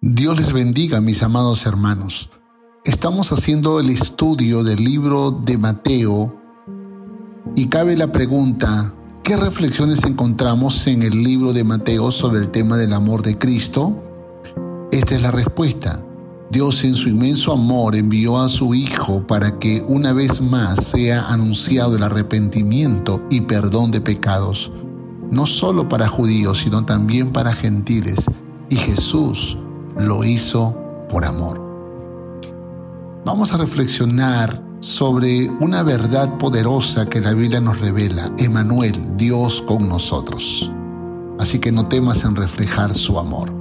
Dios les bendiga, mis amados hermanos. Estamos haciendo el estudio del libro de Mateo y cabe la pregunta, ¿qué reflexiones encontramos en el libro de Mateo sobre el tema del amor de Cristo? Esta es la respuesta. Dios en su inmenso amor envió a su Hijo para que una vez más sea anunciado el arrepentimiento y perdón de pecados, no solo para judíos, sino también para gentiles. Y Jesús lo hizo por amor. Vamos a reflexionar sobre una verdad poderosa que la Biblia nos revela, Emanuel, Dios con nosotros. Así que no temas en reflejar su amor.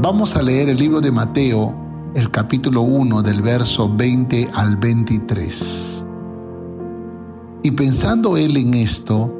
Vamos a leer el libro de Mateo, el capítulo 1 del verso 20 al 23. Y pensando él en esto,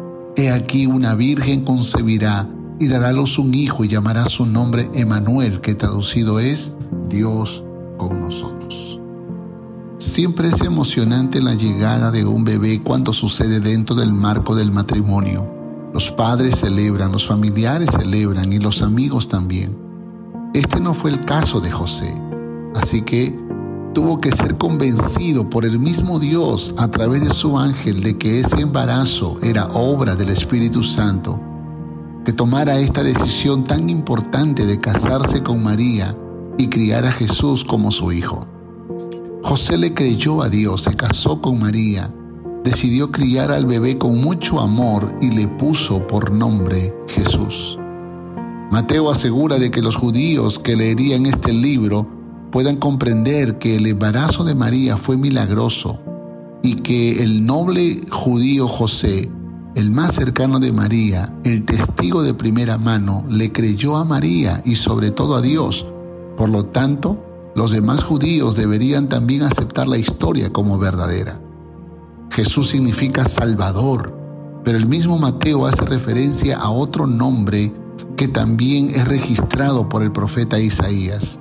He aquí una virgen concebirá y dará a luz un hijo y llamará su nombre Emanuel, que traducido es Dios con nosotros. Siempre es emocionante la llegada de un bebé cuando sucede dentro del marco del matrimonio. Los padres celebran, los familiares celebran y los amigos también. Este no fue el caso de José, así que tuvo que ser convencido por el mismo Dios a través de su ángel de que ese embarazo era obra del Espíritu Santo, que tomara esta decisión tan importante de casarse con María y criar a Jesús como su hijo. José le creyó a Dios, se casó con María, decidió criar al bebé con mucho amor y le puso por nombre Jesús. Mateo asegura de que los judíos que leerían este libro puedan comprender que el embarazo de María fue milagroso y que el noble judío José, el más cercano de María, el testigo de primera mano, le creyó a María y sobre todo a Dios. Por lo tanto, los demás judíos deberían también aceptar la historia como verdadera. Jesús significa Salvador, pero el mismo Mateo hace referencia a otro nombre que también es registrado por el profeta Isaías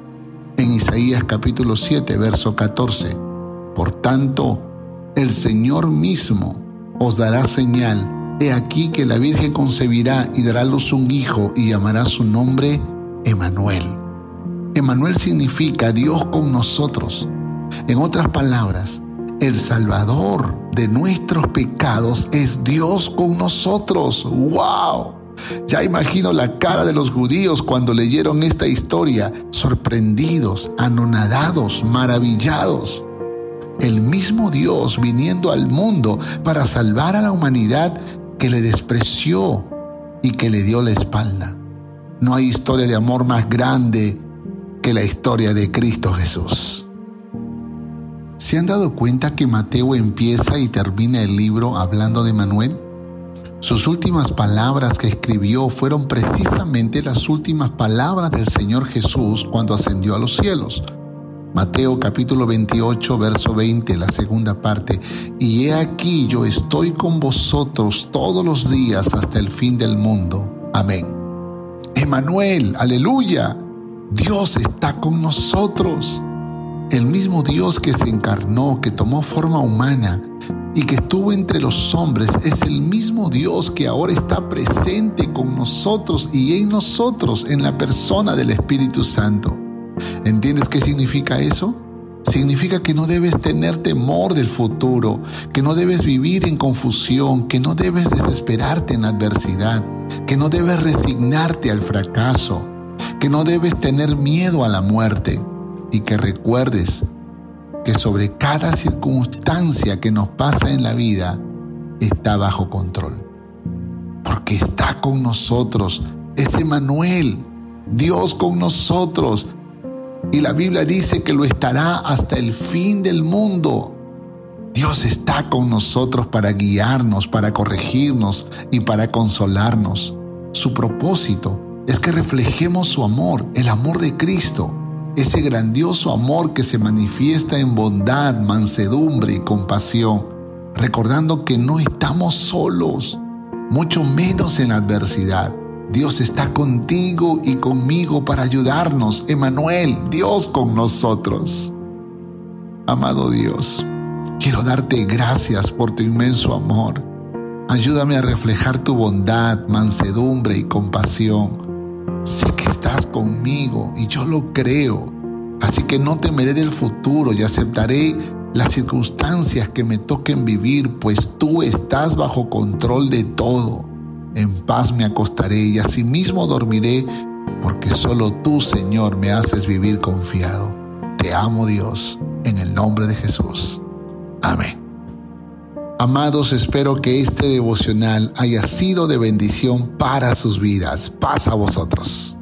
en Isaías capítulo 7, verso 14. Por tanto, el Señor mismo os dará señal. He aquí que la Virgen concebirá y dará luz un hijo y llamará su nombre Emanuel. Emanuel significa Dios con nosotros. En otras palabras, el Salvador de nuestros pecados es Dios con nosotros. ¡Wow! Ya imagino la cara de los judíos cuando leyeron esta historia, sorprendidos, anonadados, maravillados. El mismo Dios viniendo al mundo para salvar a la humanidad que le despreció y que le dio la espalda. No hay historia de amor más grande que la historia de Cristo Jesús. ¿Se han dado cuenta que Mateo empieza y termina el libro hablando de Manuel? Sus últimas palabras que escribió fueron precisamente las últimas palabras del Señor Jesús cuando ascendió a los cielos. Mateo capítulo 28, verso 20, la segunda parte. Y he aquí yo estoy con vosotros todos los días hasta el fin del mundo. Amén. Emanuel, aleluya. Dios está con nosotros. El mismo Dios que se encarnó, que tomó forma humana, y que estuvo entre los hombres es el mismo Dios que ahora está presente con nosotros y en nosotros en la persona del Espíritu Santo. ¿Entiendes qué significa eso? Significa que no debes tener temor del futuro, que no debes vivir en confusión, que no debes desesperarte en adversidad, que no debes resignarte al fracaso, que no debes tener miedo a la muerte y que recuerdes que sobre cada circunstancia que nos pasa en la vida está bajo control. Porque está con nosotros, es Emanuel, Dios con nosotros. Y la Biblia dice que lo estará hasta el fin del mundo. Dios está con nosotros para guiarnos, para corregirnos y para consolarnos. Su propósito es que reflejemos su amor, el amor de Cristo ese grandioso amor que se manifiesta en bondad, mansedumbre y compasión, recordando que no estamos solos, mucho menos en la adversidad. Dios está contigo y conmigo para ayudarnos. Emanuel, Dios con nosotros. Amado Dios, quiero darte gracias por tu inmenso amor. Ayúdame a reflejar tu bondad, mansedumbre y compasión Sé que estás conmigo y yo lo creo. Así que no temeré del futuro y aceptaré las circunstancias que me toquen vivir, pues tú estás bajo control de todo. En paz me acostaré y asimismo dormiré, porque solo tú, Señor, me haces vivir confiado. Te amo, Dios, en el nombre de Jesús. Amén. Amados, espero que este devocional haya sido de bendición para sus vidas. Paz a vosotros.